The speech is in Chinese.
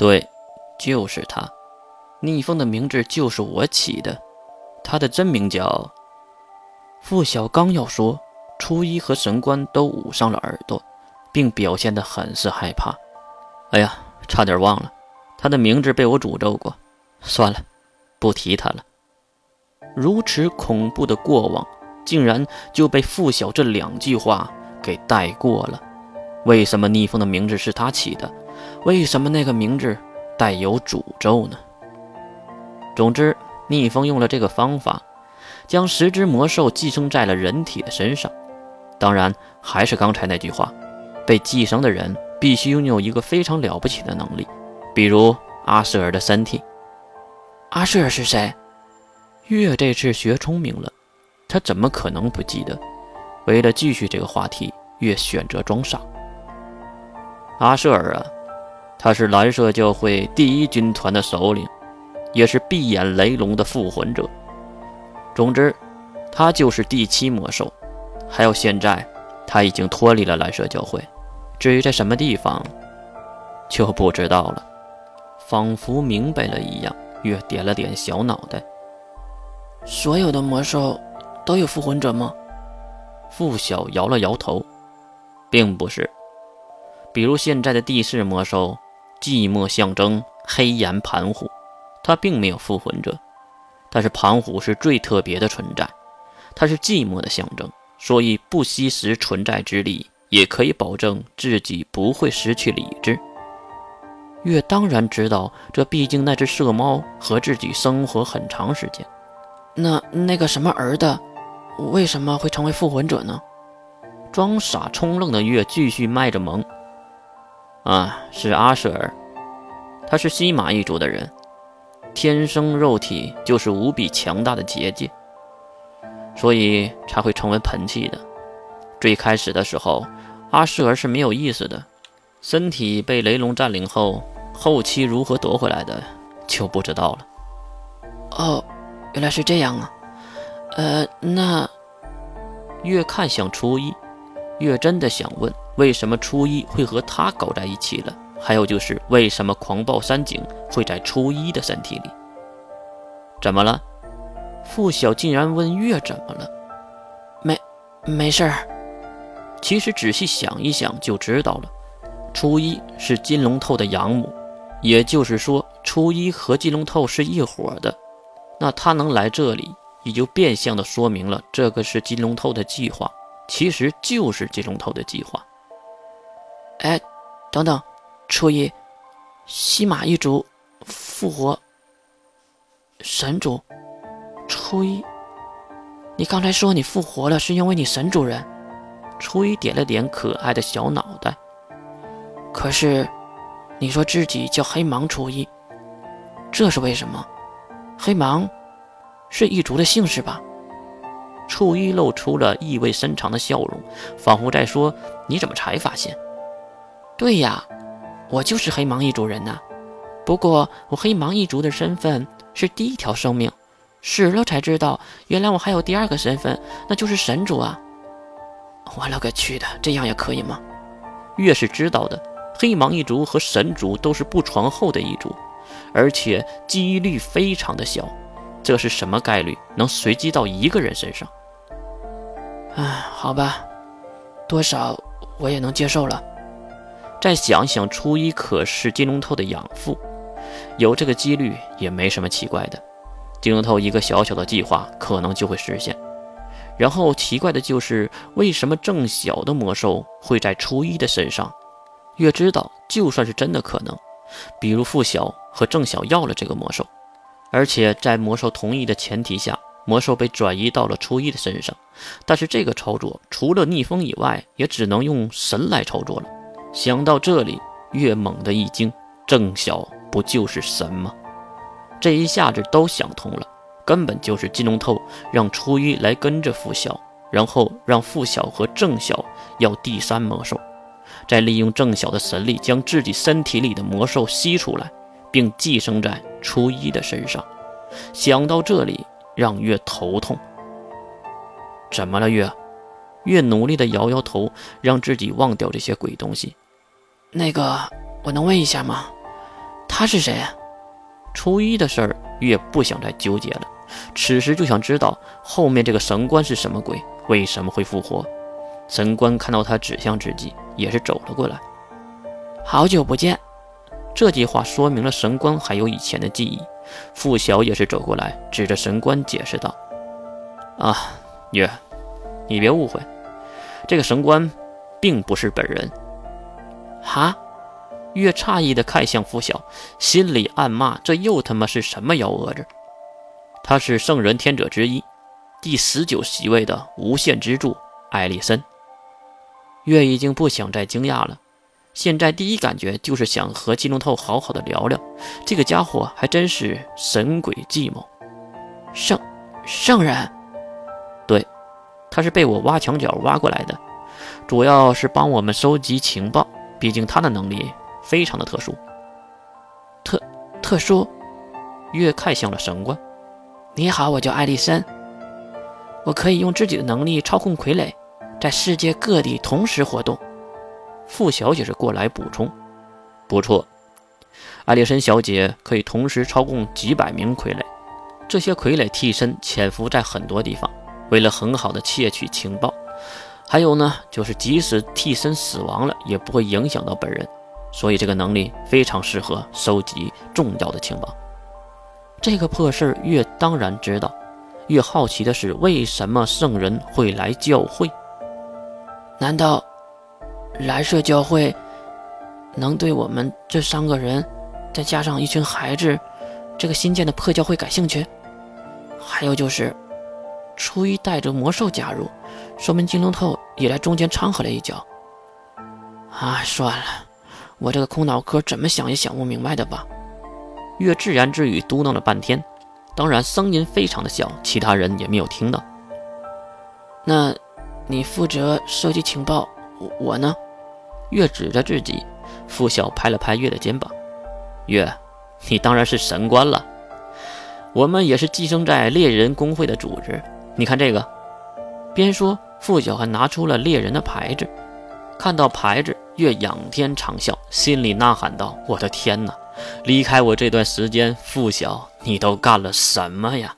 对，就是他。逆风的名字就是我起的，他的真名叫……傅晓刚要说，初一和神官都捂上了耳朵，并表现得很是害怕。哎呀，差点忘了，他的名字被我诅咒过。算了，不提他了。如此恐怖的过往，竟然就被傅晓这两句话给带过了。为什么逆风的名字是他起的？为什么那个名字带有诅咒呢？总之，逆风用了这个方法，将十只魔兽寄生在了人体的身上。当然，还是刚才那句话，被寄生的人必须拥有一个非常了不起的能力，比如阿舍尔的身体。阿舍尔是谁？月这次学聪明了，他怎么可能不记得？为了继续这个话题，月选择装傻。阿舍尔啊，他是蓝色教会第一军团的首领。也是闭眼雷龙的复魂者。总之，他就是第七魔兽。还有现在，他已经脱离了蓝色教会。至于在什么地方，就不知道了。仿佛明白了一样，月点了点小脑袋。所有的魔兽都有复魂者吗？傅晓摇了摇头，并不是。比如现在的地势魔兽，寂寞象征黑岩盘虎。他并没有复魂者，但是盘虎是最特别的存在，它是寂寞的象征，所以不惜食存在之力，也可以保证自己不会失去理智。月当然知道，这毕竟那只色猫和自己生活很长时间。那那个什么儿的，为什么会成为复魂者呢？装傻充愣的月继续卖着萌。啊，是阿舍尔，他是西马一族的人。天生肉体就是无比强大的结界，所以才会成为盆器的。最开始的时候，阿舍尔是没有意识的，身体被雷龙占领后，后期如何夺回来的就不知道了。哦，原来是这样啊。呃，那越看向初一，月真的想问，为什么初一会和他搞在一起了？还有就是，为什么狂暴山井会在初一的身体里？怎么了？傅晓竟然问月怎么了？没，没事儿。其实仔细想一想就知道了。初一是金龙透的养母，也就是说，初一和金龙透是一伙的。那他能来这里，也就变相的说明了这个是金龙透的计划，其实就是金龙头的计划。哎，等等。初一，西马一族复活。神主，初一，你刚才说你复活了，是因为你神主人？初一点了点可爱的小脑袋。可是，你说自己叫黑芒初一，这是为什么？黑芒是一族的姓氏吧？初一露出了意味深长的笑容，仿佛在说：“你怎么才发现？”对呀。我就是黑芒一族人呐，不过我黑芒一族的身份是第一条生命，死了才知道，原来我还有第二个身份，那就是神主啊！我勒个去的，这样也可以吗？越是知道的，黑芒一族和神族都是不传后的一族，而且几率非常的小，这是什么概率能随机到一个人身上？唉，好吧，多少我也能接受了。再想想，初一可是金龙头的养父，有这个几率也没什么奇怪的。金龙头一个小小的计划可能就会实现。然后奇怪的就是，为什么郑晓的魔兽会在初一的身上？越知道，就算是真的可能，比如傅晓和郑晓要了这个魔兽，而且在魔兽同意的前提下，魔兽被转移到了初一的身上。但是这个操作除了逆风以外，也只能用神来操作了。想到这里，月猛地一惊：郑晓不就是神吗？这一下子都想通了，根本就是金龙透让初一来跟着傅晓，然后让傅晓和郑晓要第三魔兽，再利用郑晓的神力将自己身体里的魔兽吸出来，并寄生在初一的身上。想到这里，让月头痛。怎么了，月？月努力地摇摇头，让自己忘掉这些鬼东西。那个，我能问一下吗？他是谁？初一的事儿，月不想再纠结了，此时就想知道后面这个神官是什么鬼，为什么会复活。神官看到他指向之际，也是走了过来。好久不见。这句话说明了神官还有以前的记忆。傅晓也是走过来，指着神官解释道：“啊，月，你别误会，这个神官并不是本人。”哈？月诧异的看向傅晓，心里暗骂：这又他妈是什么幺蛾子？他是圣人天者之一，第十九席位的无限之柱艾丽森。月已经不想再惊讶了，现在第一感觉就是想和金龙头好好的聊聊。这个家伙还真是神鬼计谋。圣圣人，对，他是被我挖墙脚挖过来的，主要是帮我们收集情报。毕竟他的能力非常的特殊。特特殊，月看向了神官。你好，我叫艾丽森，我可以用自己的能力操控傀儡。在世界各地同时活动，傅小姐是过来补充。不错，艾丽森小姐可以同时操控几百名傀儡，这些傀儡替身潜伏在很多地方，为了很好的窃取情报。还有呢，就是即使替身死亡了，也不会影响到本人，所以这个能力非常适合收集重要的情报。这个破事儿，月当然知道。越好奇的是，为什么圣人会来教会？难道蓝色教会能对我们这三个人，再加上一群孩子，这个新建的破教会感兴趣？还有就是，初一带着魔兽加入，说明金龙头也在中间掺和了一脚。啊，算了，我这个空脑壳怎么想也想不明白的吧？月自言自语嘟囔了半天，当然声音非常的小，其他人也没有听到。那。你负责收集情报，我呢？月指着自己，傅晓拍了拍月的肩膀。月，你当然是神官了。我们也是寄生在猎人公会的组织。你看这个。边说，傅晓还拿出了猎人的牌子。看到牌子，月仰天长啸，心里呐喊道：“我的天哪！离开我这段时间，傅晓，你都干了什么呀？”